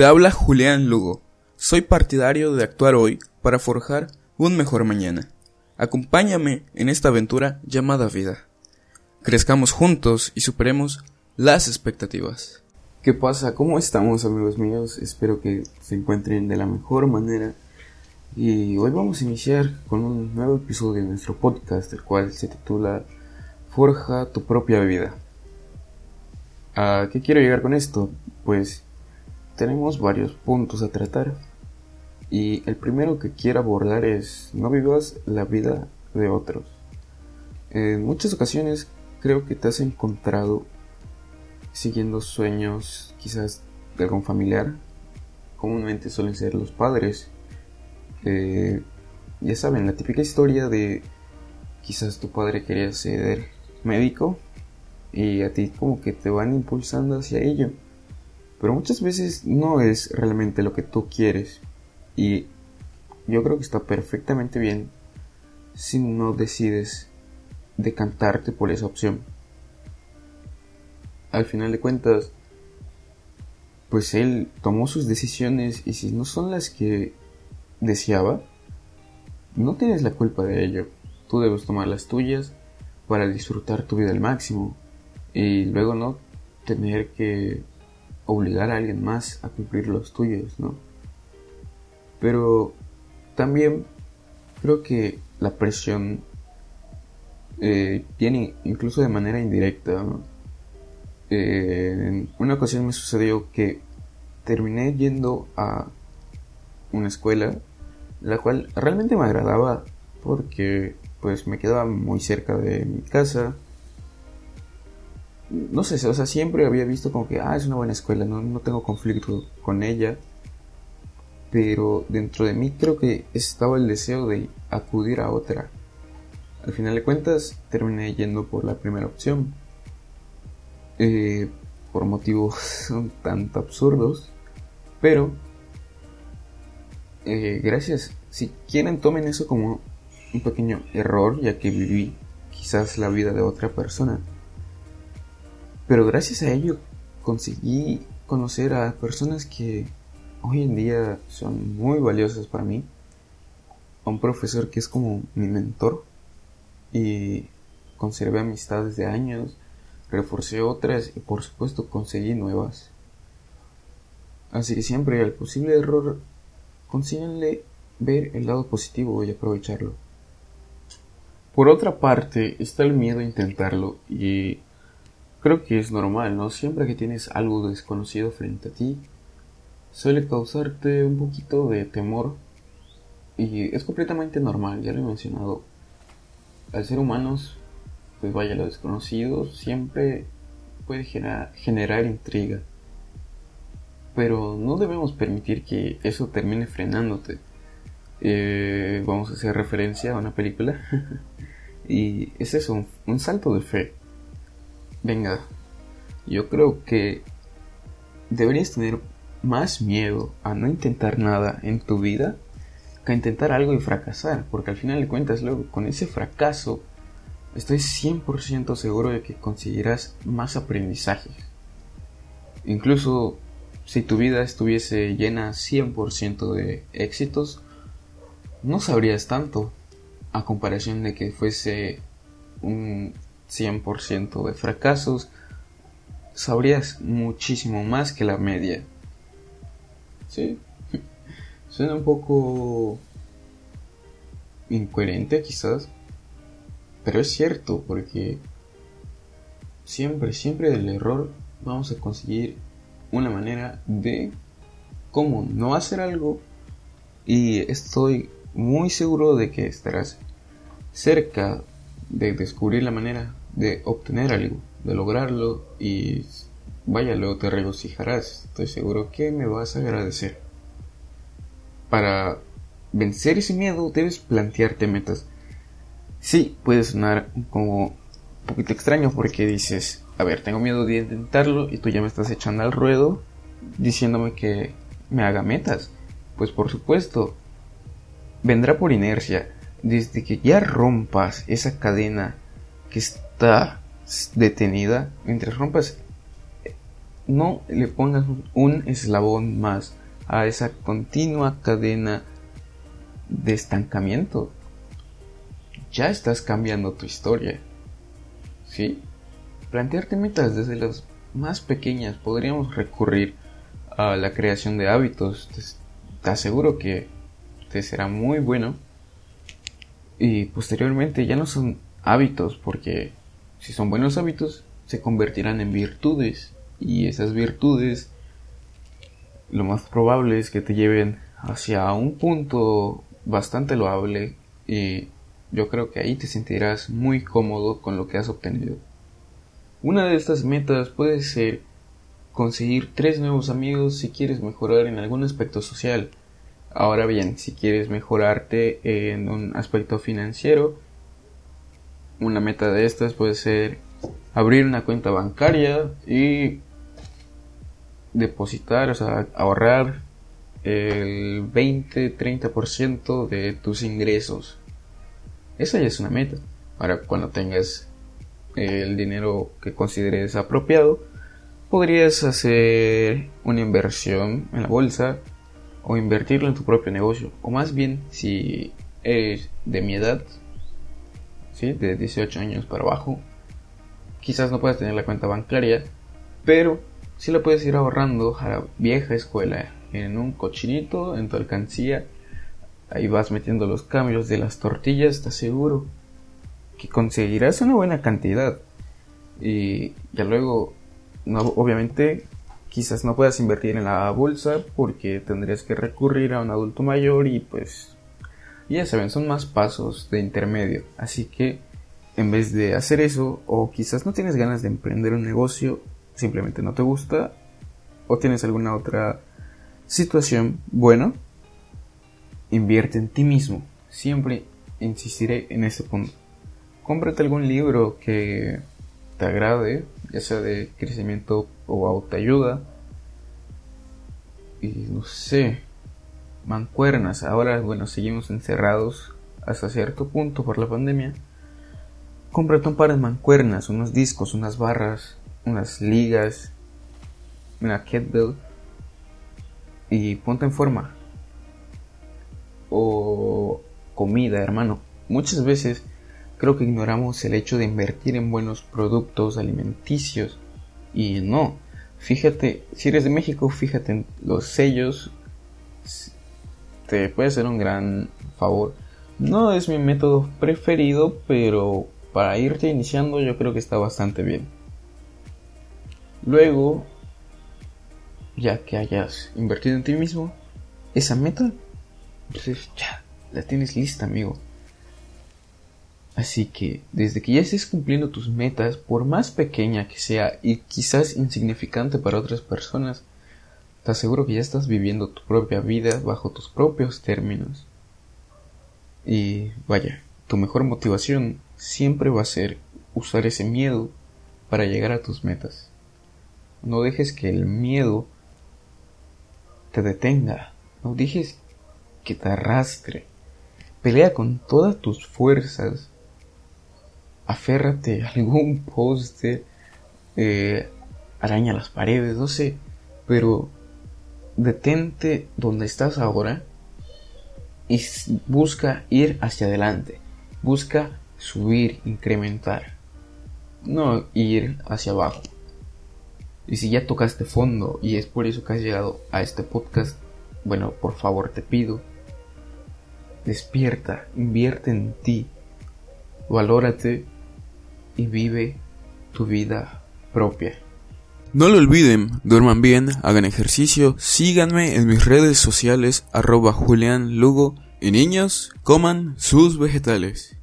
Te habla Julián Lugo. Soy partidario de actuar hoy para forjar un mejor mañana. Acompáñame en esta aventura llamada vida. Crezcamos juntos y superemos las expectativas. ¿Qué pasa? ¿Cómo estamos amigos míos? Espero que se encuentren de la mejor manera. Y hoy vamos a iniciar con un nuevo episodio de nuestro podcast, el cual se titula Forja tu propia vida. ¿A qué quiero llegar con esto? Pues tenemos varios puntos a tratar. Y el primero que quiero abordar es no vivas la vida de otros. En muchas ocasiones creo que te has encontrado siguiendo sueños quizás de algún familiar. Comúnmente suelen ser los padres. ya saben, la típica historia de quizás tu padre quería ser médico y a ti como que te van impulsando hacia ello. Pero muchas veces no es realmente lo que tú quieres. Y yo creo que está perfectamente bien si no decides decantarte por esa opción. Al final de cuentas, pues él tomó sus decisiones y si no son las que deseaba, no tienes la culpa de ello. Tú debes tomar las tuyas para disfrutar tu vida al máximo y luego no tener que obligar a alguien más a cumplir los tuyos, ¿no? Pero también creo que la presión eh, viene incluso de manera indirecta. Eh, en una ocasión me sucedió que terminé yendo a una escuela, la cual realmente me agradaba porque pues me quedaba muy cerca de mi casa, no sé, o sea, siempre había visto como que, ah, es una buena escuela, no, no tengo conflicto con ella. Pero dentro de mí creo que estaba el deseo de acudir a otra. Al final de cuentas, terminé yendo por la primera opción. Eh, por motivos un tanto absurdos. Pero, eh, gracias. Si quieren, tomen eso como un pequeño error, ya que viví quizás la vida de otra persona. Pero gracias a ello conseguí conocer a personas que hoy en día son muy valiosas para mí. A un profesor que es como mi mentor y conservé amistades de años, reforcé otras y por supuesto conseguí nuevas. Así que siempre al posible error consíganle ver el lado positivo y aprovecharlo. Por otra parte está el miedo a intentarlo y Creo que es normal, ¿no? Siempre que tienes algo desconocido frente a ti, suele causarte un poquito de temor. Y es completamente normal, ya lo he mencionado. Al ser humanos, pues vaya, lo desconocido siempre puede generar, intriga. Pero no debemos permitir que eso termine frenándote. Eh, vamos a hacer referencia a una película. y es eso, un salto de fe Venga, yo creo que deberías tener más miedo a no intentar nada en tu vida que a intentar algo y fracasar, porque al final de cuentas luego con ese fracaso estoy 100% seguro de que conseguirás más aprendizajes. Incluso si tu vida estuviese llena 100% de éxitos, no sabrías tanto a comparación de que fuese un 100% de fracasos, sabrías muchísimo más que la media. Sí, suena un poco incoherente quizás, pero es cierto porque siempre, siempre del error vamos a conseguir una manera de cómo no hacer algo y estoy muy seguro de que estarás cerca de descubrir la manera de obtener algo, de lograrlo y vaya, luego te regocijarás. Estoy seguro que me vas a agradecer. Para vencer ese miedo debes plantearte metas. Sí, puede sonar como un poquito extraño porque dices, a ver, tengo miedo de intentarlo y tú ya me estás echando al ruedo diciéndome que me haga metas. Pues por supuesto, vendrá por inercia. Desde que ya rompas esa cadena que está detenida, mientras rompas no le pongas un eslabón más a esa continua cadena de estancamiento. Ya estás cambiando tu historia. ¿Sí? Plantearte metas desde las más pequeñas. Podríamos recurrir a la creación de hábitos. Te, aseguro que te será muy bueno. Y posteriormente ya no son hábitos porque si son buenos hábitos se convertirán en virtudes. Y esas virtudes lo más probable es que te lleven hacia un punto bastante loable y yo creo que ahí te sentirás muy cómodo con lo que has obtenido. Una de estas metas puede ser conseguir tres nuevos amigos si quieres mejorar en algún aspecto social. Ahora bien, si quieres mejorarte en un aspecto financiero, una meta de estas puede ser abrir una cuenta bancaria y depositar, o sea, ahorrar el 20-30% de tus ingresos. Esa ya es una meta. Ahora, cuando tengas el dinero que consideres apropiado, podrías hacer una inversión en la bolsa o invertirlo en tu propio negocio. O más bien, si eres de mi edad, ¿sí? de 18 años para abajo, quizás no puedas tener la cuenta bancaria, pero si la puedes ir ahorrando a la vieja escuela en un cochinito, en tu alcancía. Ahí vas metiendo los cambios de las tortillas, te seguro que conseguirás una buena cantidad. Y ya luego, no, obviamente, quizás no puedas invertir en la bolsa porque tendrías que recurrir a un adulto mayor y pues, ya saben, son más pasos de intermedio. Así que, en vez de hacer eso, o quizás no tienes ganas de emprender un negocio, simplemente no te gusta, o tienes alguna otra situación, bueno, invierte en ti mismo. Siempre insistiré en ese punto. Cómprate algún libro que te agrade, ya sea de crecimiento o autoayuda. Y no sé, mancuernas. Ahora, bueno, seguimos encerrados hasta cierto punto por la pandemia. Cómprate un par de mancuernas, unos discos, unas barras, unas ligas, una kettlebell y ponte en forma. O comida, hermano. Muchas veces creo que ignoramos el hecho de invertir en buenos productos alimenticios. Y no, fíjate, si eres de México, fíjate en los sellos. Te puede hacer un gran favor. No es mi método preferido, pero para irte iniciando yo creo que está bastante bien. Luego, ya que hayas invertido en ti mismo, esa meta, pues ya la tienes lista, amigo. Así que desde que ya estés cumpliendo tus metas, por más pequeña que sea y quizás insignificante para otras personas, te aseguro que ya estás viviendo tu propia vida bajo tus propios términos. Y vaya, tu mejor motivación siempre va a ser usar ese miedo para llegar a tus metas. No dejes que el miedo te detenga. No dejes que te arrastre. Pelea con todas tus fuerzas. Aférrate a algún poste. Eh, araña las paredes, no sé. Pero detente donde estás ahora y busca ir hacia adelante. Busca subir, incrementar. No ir hacia abajo. Y si ya tocaste fondo y es por eso que has llegado a este podcast, bueno, por favor te pido, despierta, invierte en ti, valórate y vive tu vida propia. No lo olviden, duerman bien, hagan ejercicio, síganme en mis redes sociales arroba Julián Lugo y niños, coman sus vegetales.